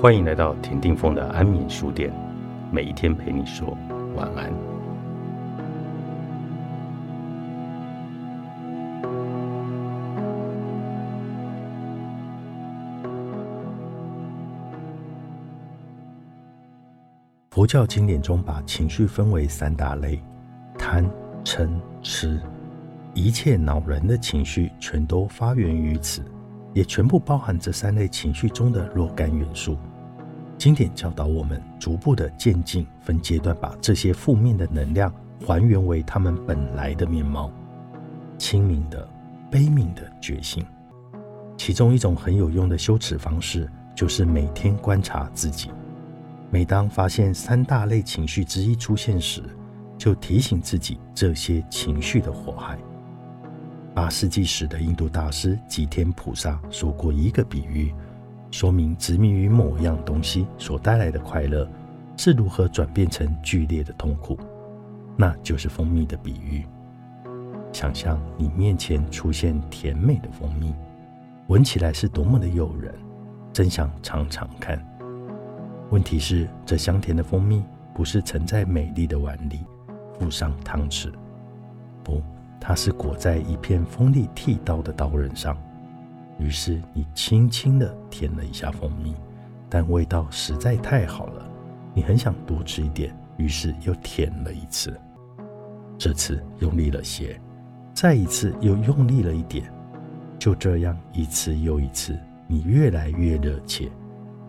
欢迎来到田定峰的安眠书店，每一天陪你说晚安。佛教经典中把情绪分为三大类：贪、嗔、痴。一切恼人的情绪全都发源于此，也全部包含这三类情绪中的若干元素。经典教导我们，逐步的渐进，分阶段把这些负面的能量还原为他们本来的面貌：清明的、悲悯的觉性。其中一种很有用的修持方式，就是每天观察自己。每当发现三大类情绪之一出现时，就提醒自己这些情绪的祸害。八世纪时的印度大师吉天菩萨说过一个比喻，说明执迷于某样东西所带来的快乐是如何转变成剧烈的痛苦。那就是蜂蜜的比喻。想象你面前出现甜美的蜂蜜，闻起来是多么的诱人，真想尝尝看。问题是，这香甜的蜂蜜不是盛在美丽的碗里，附上汤匙，不，它是裹在一片锋利剃刀的刀刃上。于是你轻轻地舔了一下蜂蜜，但味道实在太好了，你很想多吃一点，于是又舔了一次。这次用力了些，再一次又用力了一点，就这样一次又一次，你越来越热切。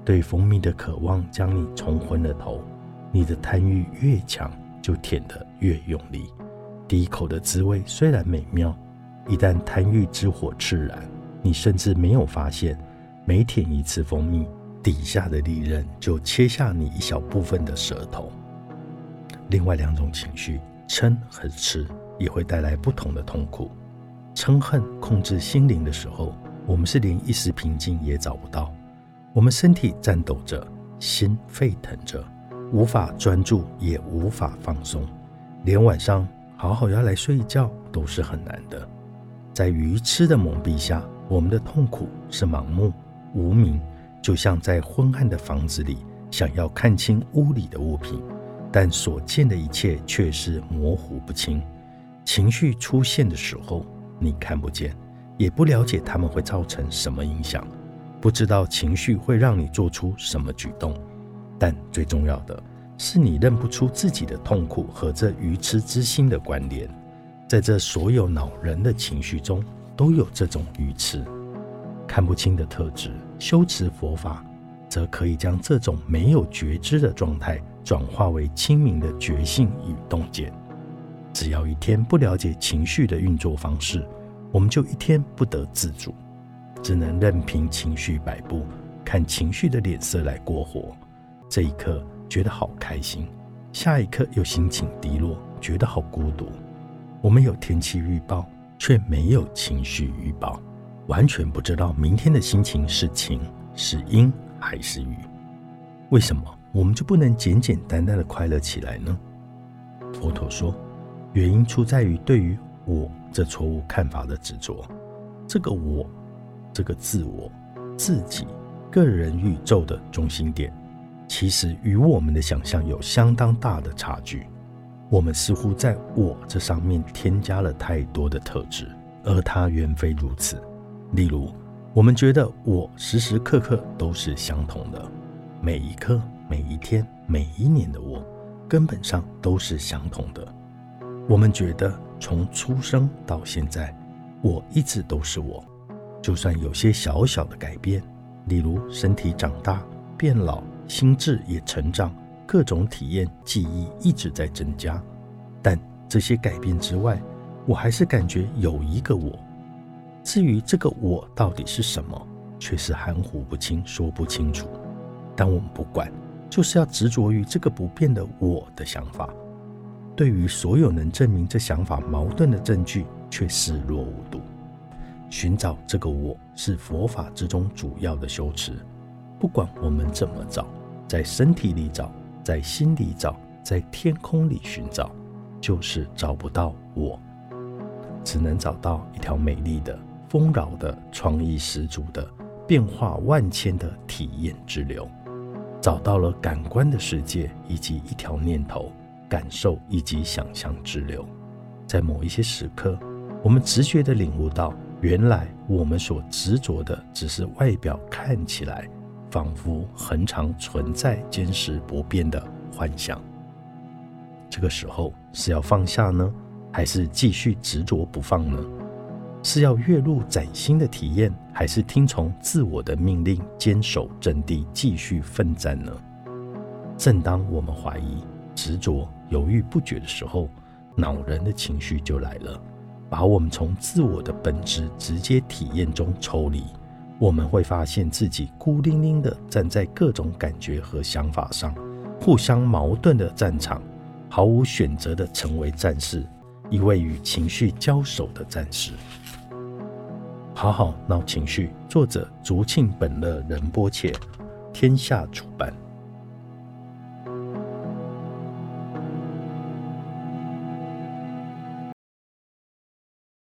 对蜂蜜的渴望将你冲昏了头，你的贪欲越强，就舔得越用力。第一口的滋味虽然美妙，一旦贪欲之火炽燃，你甚至没有发现，每舔一次蜂蜜，底下的利刃就切下你一小部分的舌头。另外两种情绪，嗔和痴，也会带来不同的痛苦。嗔恨控制心灵的时候，我们是连一时平静也找不到。我们身体颤抖着，心沸腾着，无法专注，也无法放松，连晚上好好要来睡一觉都是很难的。在愚痴的蒙蔽下，我们的痛苦是盲目、无明，就像在昏暗的房子里，想要看清屋里的物品，但所见的一切却是模糊不清。情绪出现的时候，你看不见，也不了解他们会造成什么影响。不知道情绪会让你做出什么举动，但最重要的是你认不出自己的痛苦和这愚痴之心的关联。在这所有恼人的情绪中，都有这种愚痴、看不清的特质。修持佛法，则可以将这种没有觉知的状态转化为清明的觉性与洞见。只要一天不了解情绪的运作方式，我们就一天不得自主。只能任凭情绪摆布，看情绪的脸色来过活。这一刻觉得好开心，下一刻又心情低落，觉得好孤独。我们有天气预报，却没有情绪预报，完全不知道明天的心情是晴是阴还是雨。为什么我们就不能简简单单的快乐起来呢？佛陀说，原因出在于对于我这错误看法的执着。这个我。这个自我、自己、个人宇宙的中心点，其实与我们的想象有相当大的差距。我们似乎在我这上面添加了太多的特质，而它远非如此。例如，我们觉得我时时刻刻都是相同的，每一刻、每一天、每一年的我，根本上都是相同的。我们觉得从出生到现在，我一直都是我。就算有些小小的改变，例如身体长大、变老、心智也成长，各种体验、记忆一直在增加，但这些改变之外，我还是感觉有一个我。至于这个我到底是什么，却是含糊不清，说不清楚。但我们不管，就是要执着于这个不变的我的想法。对于所有能证明这想法矛盾的证据，却视若无睹。寻找这个我是佛法之中主要的修持。不管我们怎么找，在身体里找，在心里找，在天空里寻找，就是找不到我，只能找到一条美丽的、丰饶的、创意十足的、变化万千的体验之流。找到了感官的世界，以及一条念头、感受以及想象之流。在某一些时刻，我们直觉地领悟到，原来我们所执着的只是外表看起来仿佛恒常存在、坚实不变的幻想。这个时候是要放下呢，还是继续执着不放呢？是要跃入崭新的体验，还是听从自我的命令，坚守阵地，继续奋战呢？正当我们怀疑、执着、犹豫不决的时候，恼人的情绪就来了，把我们从自我的本质直接体验中抽离。我们会发现自己孤零零的站在各种感觉和想法上，互相矛盾的战场，毫无选择的成为战士，一位与情绪交手的战士。好好闹情绪，作者竹庆本乐仁波切，天下出版。